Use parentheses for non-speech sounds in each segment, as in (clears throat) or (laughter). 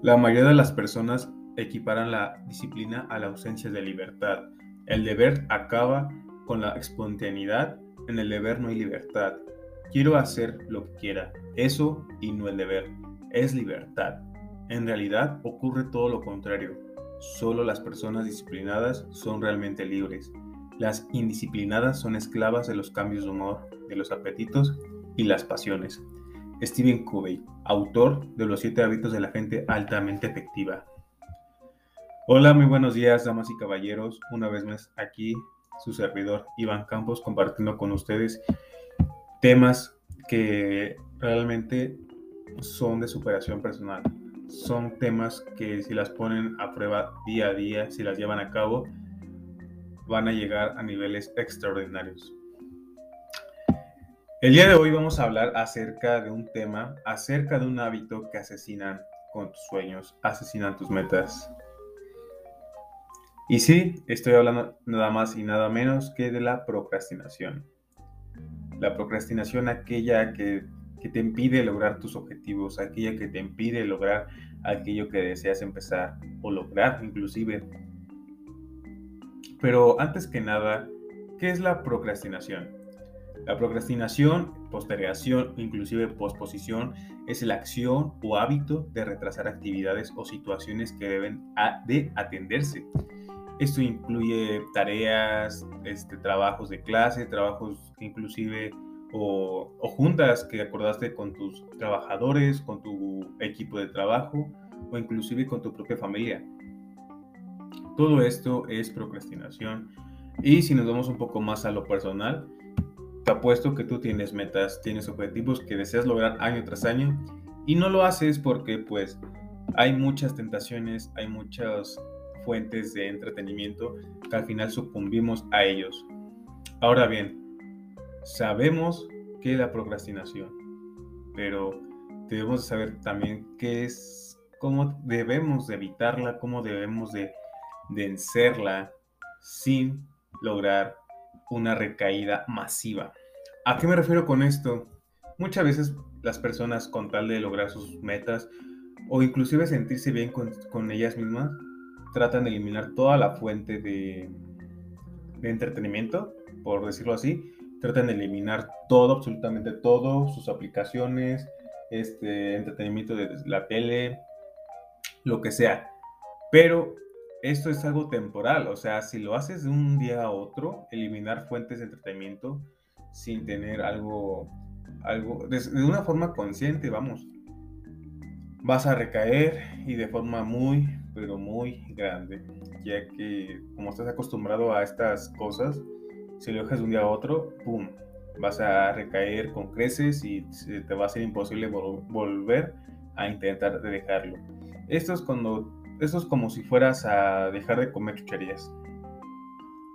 La mayoría de las personas equiparan la disciplina a la ausencia de libertad. El deber acaba con la espontaneidad. En el deber no hay libertad. Quiero hacer lo que quiera. Eso y no el deber. Es libertad. En realidad ocurre todo lo contrario. Solo las personas disciplinadas son realmente libres. Las indisciplinadas son esclavas de los cambios de humor, de los apetitos y las pasiones. Stephen Covey, autor de Los siete hábitos de la gente altamente efectiva. Hola, muy buenos días, damas y caballeros. Una vez más aquí su servidor Iván Campos compartiendo con ustedes temas que realmente son de superación personal. Son temas que si las ponen a prueba día a día, si las llevan a cabo, van a llegar a niveles extraordinarios. El día de hoy vamos a hablar acerca de un tema, acerca de un hábito que asesina con tus sueños, asesinan tus metas. Y sí, estoy hablando nada más y nada menos que de la procrastinación. La procrastinación aquella que, que te impide lograr tus objetivos, aquella que te impide lograr aquello que deseas empezar o lograr inclusive. Pero antes que nada, ¿qué es la procrastinación? La procrastinación, postergación, inclusive posposición, es la acción o hábito de retrasar actividades o situaciones que deben de atenderse. Esto incluye tareas, este, trabajos de clase, trabajos inclusive o, o, juntas que acordaste con tus trabajadores, con tu equipo de trabajo o inclusive con tu propia familia. Todo esto es procrastinación. Y si nos vamos un poco más a lo personal, apuesto que tú tienes metas, tienes objetivos que deseas lograr año tras año y no lo haces porque pues hay muchas tentaciones, hay muchas fuentes de entretenimiento que al final sucumbimos a ellos. Ahora bien, sabemos que la procrastinación, pero debemos saber también qué es, cómo debemos de evitarla, cómo debemos de vencerla sin lograr una recaída masiva. ¿A qué me refiero con esto? Muchas veces las personas con tal de lograr sus metas o inclusive sentirse bien con, ellas mismas, tratan de eliminar toda la fuente de, de entretenimiento, por decirlo así, tratan de eliminar todo, absolutamente todo, sus aplicaciones, este entretenimiento de la tele, lo que sea. Pero esto es algo temporal, o sea, si lo haces de un día a otro, eliminar fuentes de entretenimiento sin tener algo, algo, de, una forma consciente, vamos, vas a recaer y de forma muy, pero muy grande, ya que como estás acostumbrado a estas cosas, si lo dejas de un día a otro, ¡pum! Vas a recaer con creces y te va a ser imposible volver a intentar dejarlo. Esto es cuando esto es como si fueras a dejar de comer chucherías.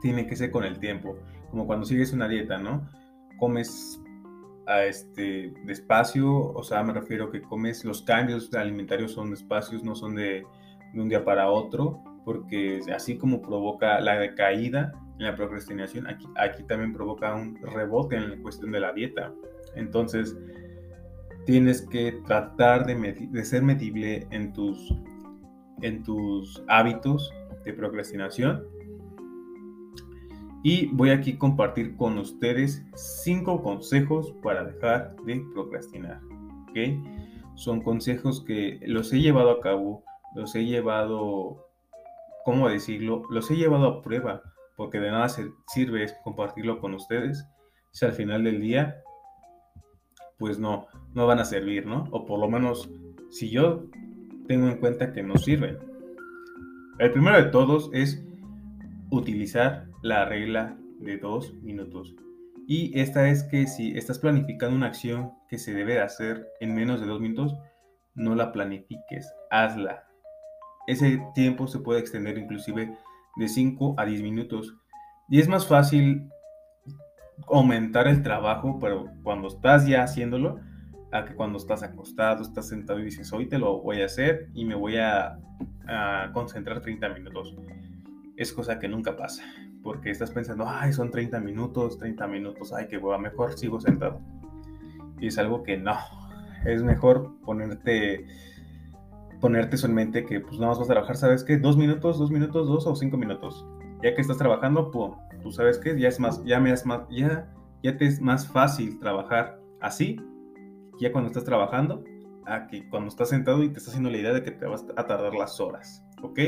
Tiene que ser con el tiempo, como cuando sigues una dieta, ¿no? Comes a este despacio, o sea, me refiero que comes los cambios alimentarios son despacios, no son de, de un día para otro, porque así como provoca la decaída en la procrastinación, aquí, aquí también provoca un rebote en la cuestión de la dieta. Entonces, tienes que tratar de, de ser medible en tus en tus hábitos de procrastinación. Y voy aquí a compartir con ustedes cinco consejos para dejar de procrastinar. ¿okay? Son consejos que los he llevado a cabo, los he llevado, ¿cómo decirlo? Los he llevado a prueba, porque de nada sirve compartirlo con ustedes si al final del día, pues no, no van a servir, ¿no? O por lo menos, si yo tengo en cuenta que no sirven. El primero de todos es utilizar la regla de dos minutos. Y esta es que si estás planificando una acción que se debe hacer en menos de dos minutos, no la planifiques, hazla. Ese tiempo se puede extender inclusive de 5 a 10 minutos. Y es más fácil aumentar el trabajo, pero cuando estás ya haciéndolo, a que cuando estás acostado, estás sentado y dices, hoy te lo voy a hacer y me voy a, concentrar 30 minutos. Es cosa que nunca pasa, porque estás pensando, ay, son 30 minutos, 30 minutos, ay, que hueva, mejor sigo sentado. Y es algo que no, es mejor ponerte, ponerte eso en mente que pues nada más vas a trabajar, ¿sabes qué? Dos minutos, dos minutos, dos o cinco minutos. Ya que estás trabajando, pues, tú sabes qué, ya es más, ya me es más, ya, ya te es más fácil trabajar así, ya cuando estás trabajando, a que cuando estás sentado y te estás haciendo la idea de que te vas a tardar las horas, ¿ok?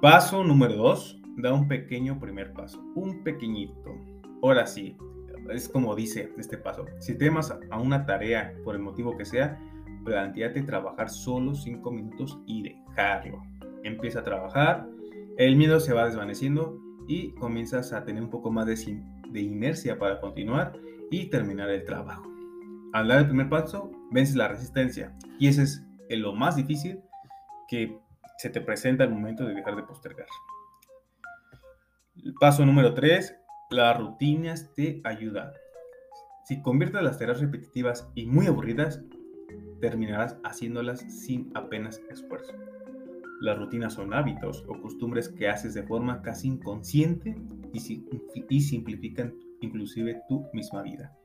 Paso número dos, da un pequeño primer paso, un pequeñito. Ahora sí, es como dice este paso, si temas a una tarea por el motivo que sea, planteate trabajar solo 5 minutos y dejarlo. Empieza a trabajar, el miedo se va desvaneciendo y comienzas a tener un poco más de inercia para continuar y terminar el trabajo. Al dar el primer paso, vences la resistencia y ese es lo más difícil que se te presenta al momento de dejar de postergar. paso número 3, las rutinas te ayudan. Si conviertes las tareas repetitivas y muy aburridas, terminarás haciéndolas sin apenas esfuerzo. Las rutinas son hábitos o costumbres que haces de forma casi inconsciente y, simplifican inclusive tu misma vida.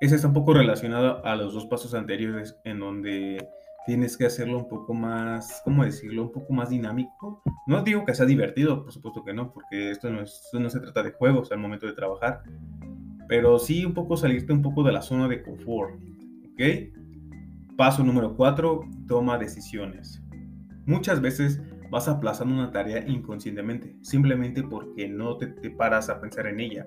Eso está un poco relacionado a los dos pasos anteriores en donde tienes que hacerlo un poco más, ¿cómo decirlo? Un poco más dinámico. No digo que sea divertido, por supuesto que no, porque esto no, se trata de juegos al momento de trabajar, pero sí un poco salirte un poco de la zona de confort, Paso número 4, toma decisiones. Muchas veces vas aplazando una tarea inconscientemente, simplemente porque no te, te, paras a pensar en ella.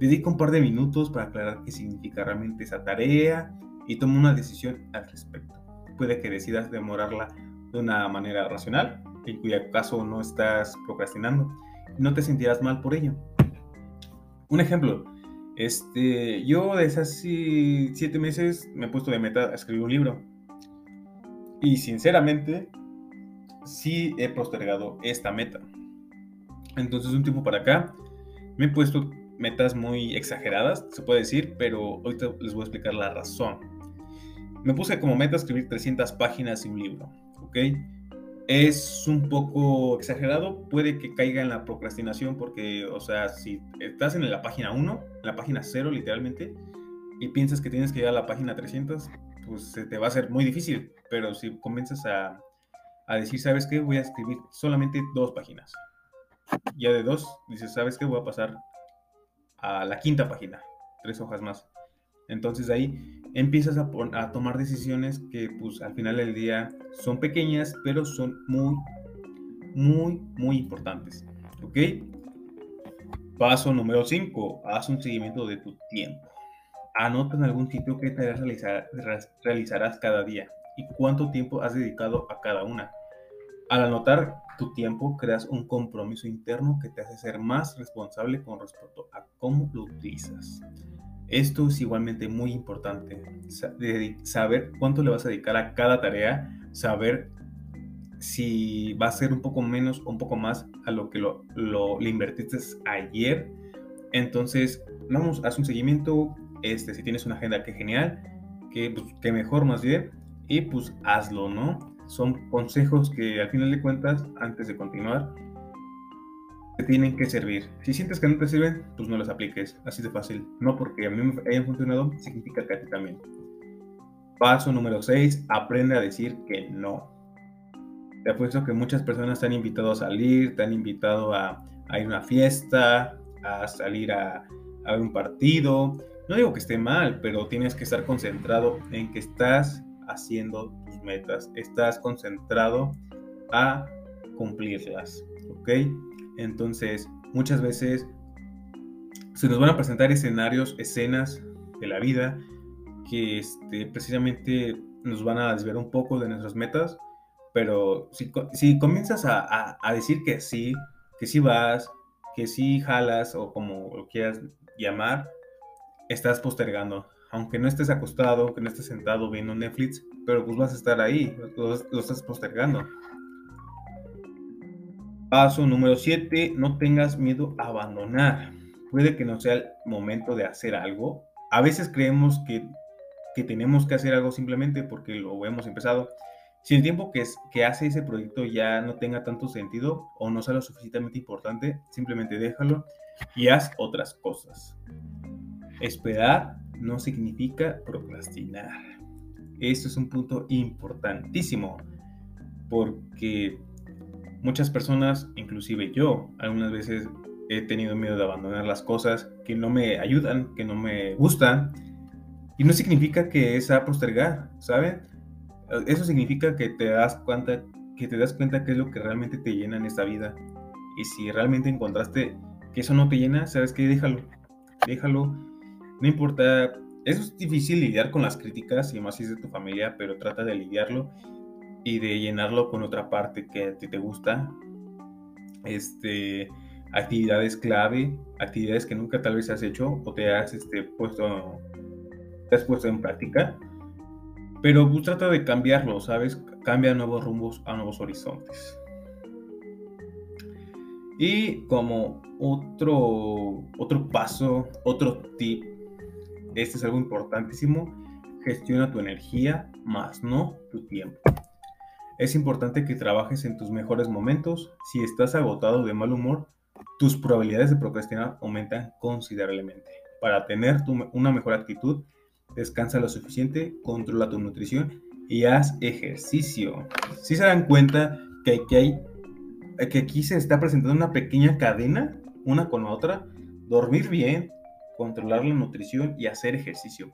Dedica un par de minutos para aclarar qué significa realmente esa tarea y toma una decisión al respecto. Puede que decidas demorarla de una manera racional, en cuyo caso no estás procrastinando, no te sentirás mal por ello. Un ejemplo, este, yo desde hace siete meses me he puesto de meta a escribir un libro. Y sinceramente, sí he postergado esta meta. Entonces, un tiempo para acá, me he puesto metas muy exageradas, se puede decir, pero ahorita les voy a explicar la razón. Me puse como meta escribir 300 páginas de un libro, ¿ok? es un poco exagerado, puede que caiga en la procrastinación porque, o sea, si estás en la página 1, en la página 0 literalmente, y piensas que tienes que llegar a la página 300, pues se te va a hacer muy difícil, pero si comienzas a, a decir, ¿sabes qué? Voy a escribir solamente dos páginas. Ya de dos, dices, ¿sabes qué? Voy a pasar a la quinta página, tres hojas más. Entonces ahí empiezas a, tomar decisiones que pues al final del día son pequeñas, pero son muy, muy, muy importantes. ¿Ok? Paso número 5. Haz un seguimiento de tu tiempo. Anota en algún sitio qué tareas realizarás cada día y cuánto tiempo has dedicado a cada una. Al anotar tu tiempo, creas un compromiso interno que te hace ser más responsable con respecto a cómo lo utilizas. Esto es igualmente muy importante, saber cuánto le vas a dedicar a cada tarea, saber si va a ser un poco menos o un poco más a lo que lo, le invertiste ayer. Entonces, vamos, haz un seguimiento, este, si tienes una agenda, que genial, que, pues, que mejor más bien, y pues hazlo, ¿no? Son consejos que al final de cuentas, antes de continuar, tienen que servir. Si sientes que no te sirven, pues no las apliques. Así de fácil. No porque a mí me hayan funcionado, significa que a ti también. Paso número 6. Aprende a decir que no. Te apuesto que muchas personas te han invitado a salir, te han invitado a, ir a una fiesta, a salir a, a un partido. No digo que esté mal, pero tienes que estar concentrado en que estás haciendo tus metas. Estás concentrado a cumplirlas. ¿Ok? Entonces, muchas veces se nos van a presentar escenarios, escenas de la vida que este, precisamente nos van a desviar un poco de nuestras metas, pero si, si comienzas a, a, decir que sí, que sí vas, que sí jalas o como lo quieras llamar, estás postergando. Aunque no estés acostado, aunque no estés sentado viendo Netflix, pero pues vas a estar ahí, lo, lo estás postergando. Paso número 7, no tengas miedo a abandonar. Puede que no sea el momento de hacer algo. A veces creemos que, que tenemos que hacer algo simplemente porque lo hemos empezado. Si el tiempo que, es, que hace ese proyecto ya no tenga tanto sentido o no sea lo suficientemente importante, simplemente déjalo y haz otras cosas. Esperar no significa procrastinar. Esto es un punto importantísimo porque muchas personas, inclusive yo, algunas veces he tenido miedo de abandonar las cosas que no me ayudan, que no me gustan. Y no significa que es a postergar, ¿saben? Eso significa que te das cuenta que te das cuenta qué es lo que realmente te llena en esta vida. Y si realmente encontraste que eso no te llena, sabes que déjalo. Déjalo. No importa. Es difícil lidiar con las críticas y más si es de tu familia, pero trata de lidiarlo y de llenarlo con otra parte que te gusta. Este, actividades clave, actividades que nunca tal vez has hecho o te has este, puesto, te has puesto en práctica. Pero pues, trata de cambiarlo, ¿sabes? Cambia nuevos rumbos a nuevos horizontes. Y como otro, otro paso, otro tip, este es algo importantísimo, gestiona tu energía, más no tu tiempo. Es importante que trabajes en tus mejores momentos. Si estás agotado de mal humor, tus probabilidades de procrastinar aumentan considerablemente. Para tener una mejor actitud, descansa lo suficiente, controla tu nutrición y haz ejercicio. Si se dan cuenta que aquí, que aquí se está presentando una pequeña cadena, una con otra, dormir bien, controlar la nutrición y hacer ejercicio.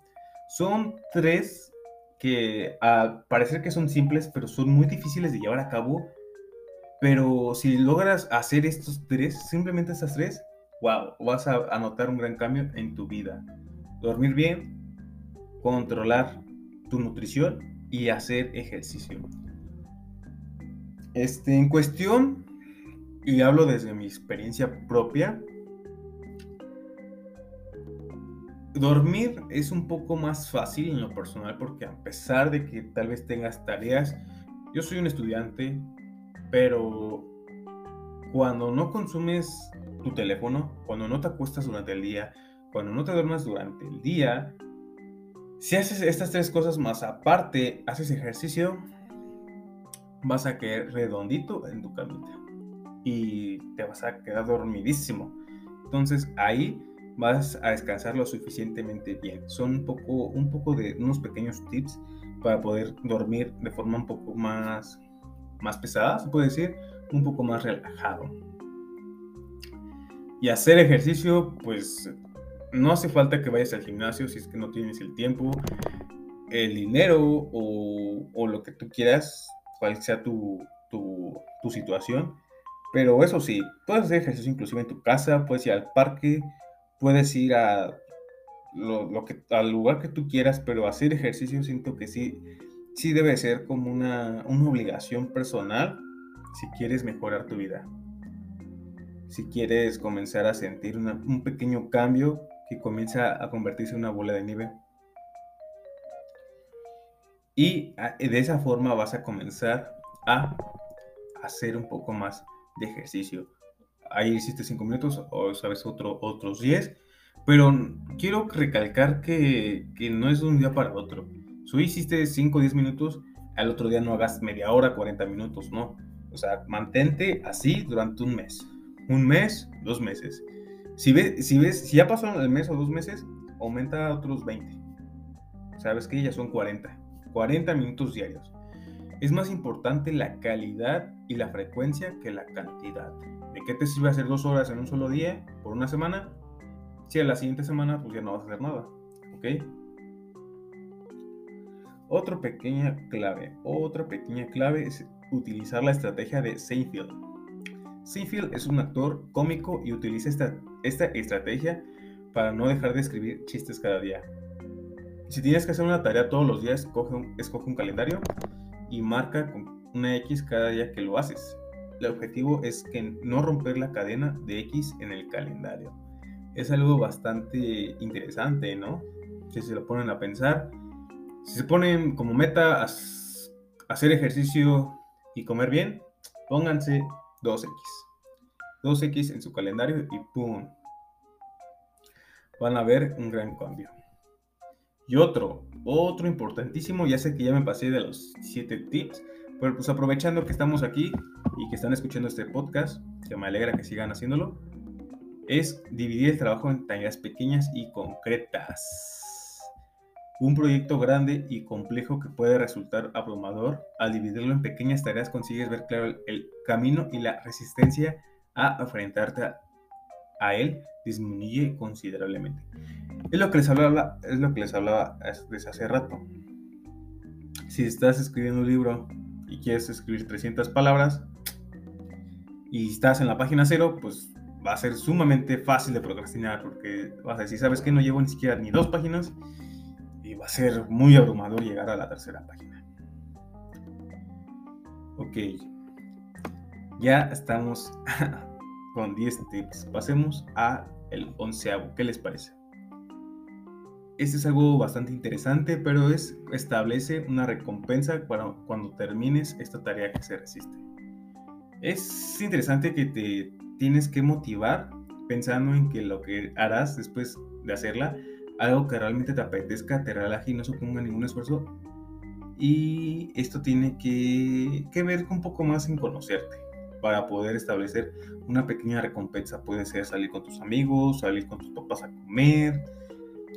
Son tres que a parecer que son simples, pero son muy difíciles de llevar a cabo. Pero si logras hacer estos tres, simplemente estas tres, wow, vas a notar un gran cambio en tu vida. Dormir bien, controlar tu nutrición y hacer ejercicio. Este, en cuestión, y hablo desde mi experiencia propia, dormir es un poco más fácil en lo personal porque a pesar de que tal vez tengas tareas, yo soy un estudiante, pero cuando no consumes tu teléfono, cuando no te acuestas durante el día, cuando no te duermas durante el día, si haces estas tres cosas más aparte, haces ejercicio, vas a quedar redondito en tu camita y te vas a quedar dormidísimo. Entonces ahí vas a descansar lo suficientemente bien. Son un poco, un poco de unos pequeños tips para poder dormir de forma un poco más, más pesada, se puede decir, un poco más relajado. Y hacer ejercicio, pues no hace falta que vayas al gimnasio si es que no tienes el tiempo, el dinero o, lo que tú quieras, cual sea tu, situación. Pero eso sí, puedes hacer ejercicio inclusive en tu casa, puedes ir al parque, puedes ir a lo, que, al lugar que tú quieras, pero hacer ejercicio siento que sí, sí debe ser como una, obligación personal si quieres mejorar tu vida. Si quieres comenzar a sentir un pequeño cambio que comienza a convertirse en una bola de nieve. Y de esa forma vas a comenzar a hacer un poco más de ejercicio. Ahí hiciste 5 minutos o sabes otro, otros 10. Pero quiero recalcar que, que no es de un día para otro. Si hiciste 5 o 10 minutos, al otro día no hagas media hora, 40 minutos, no. O sea, mantente así durante un mes. Un mes, dos meses. Si ves, si ves, si ya pasó el mes o dos meses, aumenta a otros 20. Sabes que ya son 40. 40 minutos diarios. Es más importante la calidad y la frecuencia que la cantidad. ¿De qué te sirve hacer dos horas en un solo día por una semana? Si a la siguiente semana pues ya no vas a hacer nada. ¿Ok? Otra pequeña clave, otra pequeña clave es utilizar la estrategia de Seinfeld. Seinfeld es un actor cómico y utiliza esta, esta estrategia para no dejar de escribir chistes cada día. Si tienes que hacer una tarea todos los días, escoge un calendario y marca con una X cada día que lo haces. El objetivo es que no romper la cadena de X en el calendario. Es algo bastante interesante, ¿no? Si se lo ponen a pensar. Si se ponen como meta hacer ejercicio y comer bien, pónganse 2X. 2X en su calendario y ¡pum! Van a ver un gran cambio. Y otro, otro importantísimo, ya sé que ya me pasé de los 7 tips, pero pues aprovechando que estamos aquí y que están escuchando este podcast, que me alegra que sigan haciéndolo, es dividir el trabajo en tareas pequeñas y concretas. Un proyecto grande y complejo que puede resultar abrumador, al dividirlo en pequeñas tareas consigues ver claro el, camino y la resistencia a enfrentarte a, él disminuye considerablemente. Es lo que les hablaba, es lo que les hablaba desde hace rato. Si estás escribiendo un libro y quieres escribir 300 palabras y estás en la página cero, pues va a ser sumamente fácil de procrastinar porque vas a decir, ¿sabes que No llevo ni siquiera ni dos páginas y va a ser muy abrumador llegar a la tercera página. Ok, ya estamos (laughs) con 10 tips. Pasemos a el onceavo. ¿Qué les parece? Este es algo bastante interesante, pero es establece una recompensa para cuando termines esta tarea que se resiste. Es interesante que te tienes que motivar pensando en que lo que harás después de hacerla algo que realmente te apetezca, te relaje y no suponga ningún esfuerzo. Y esto tiene que, que ver un poco más en conocerte para poder establecer una pequeña recompensa. Puede ser salir con tus amigos, salir con tus papás a comer,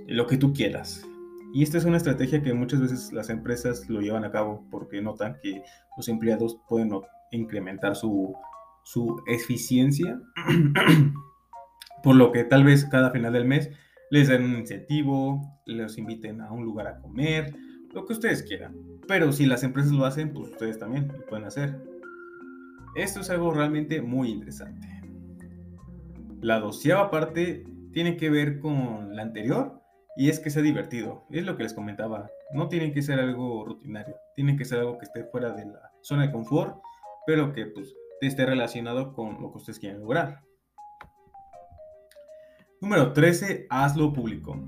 lo que tú quieras. Y esta es una estrategia que muchas veces las empresas lo llevan a cabo porque notan que los empleados pueden incrementar su, su eficiencia, (clears throat) por lo que tal vez cada final del mes les den un incentivo, les inviten a un lugar a comer, lo que ustedes quieran. Pero si las empresas lo hacen, pues ustedes también lo pueden hacer. Esto es algo realmente muy interesante. La doceava parte tiene que ver con la anterior y es que sea divertido. Es lo que les comentaba. No tiene que ser algo rutinario. Tiene que ser algo que esté fuera de la zona de confort, pero que pues, esté relacionado con lo que ustedes quieren lograr. Número 13. Hazlo público.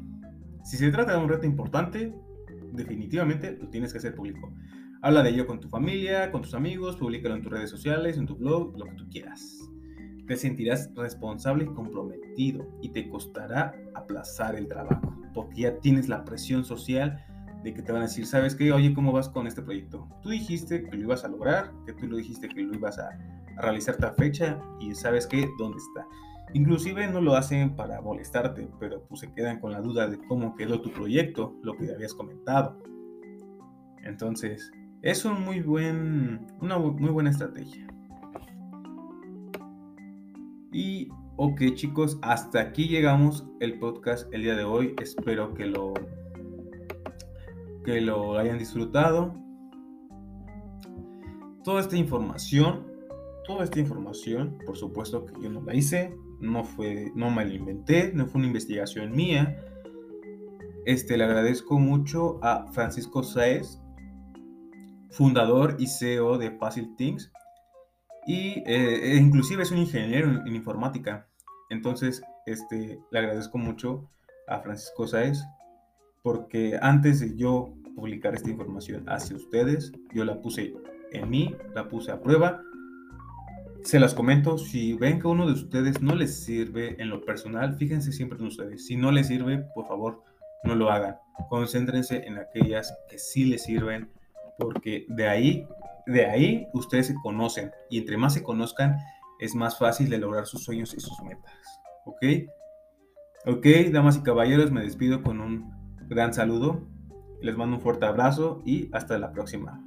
Si se trata de un reto importante, definitivamente lo tienes que hacer público. Habla de ello con tu familia, con tus amigos, públicalo en tus redes sociales, en tu blog, lo que tú quieras. Te sentirás responsable y comprometido y te costará aplazar el trabajo, porque ya tienes la presión social de que te van a decir, ¿sabes qué? Oye, ¿cómo vas con este proyecto? Tú dijiste que lo ibas a lograr, que tú lo dijiste que lo ibas a, realizar esta fecha y ¿sabes qué? ¿Dónde está? Inclusive no lo hacen para molestarte, pero pues se quedan con la duda de cómo quedó tu proyecto, lo que habías comentado. Entonces, es un muy buen, una muy buena estrategia. Y ok chicos, hasta aquí llegamos el podcast el día de hoy. Espero que lo que lo hayan disfrutado. Toda esta información, toda esta información, por supuesto que yo no la hice, no fue, no me la inventé, no fue una investigación mía. Este, le agradezco mucho a Francisco Saez, fundador y CEO de Fácil Things, y eh, inclusive es un ingeniero en, informática. Entonces, este, le agradezco mucho a Francisco Saez, porque antes de yo publicar esta información hacia ustedes, yo la puse en mí, la puse a prueba se las comento, si ven que uno de ustedes no les sirve en lo personal, fíjense siempre en ustedes. Si no les sirve, por favor, no lo hagan. Concéntrense en aquellas que sí les sirven, porque de ahí, de ahí ustedes se conocen y entre más se conozcan, es más fácil de lograr sus sueños y sus metas. ¿Ok? Ok, damas y caballeros, me despido con un gran saludo. Les mando un fuerte abrazo y hasta la próxima.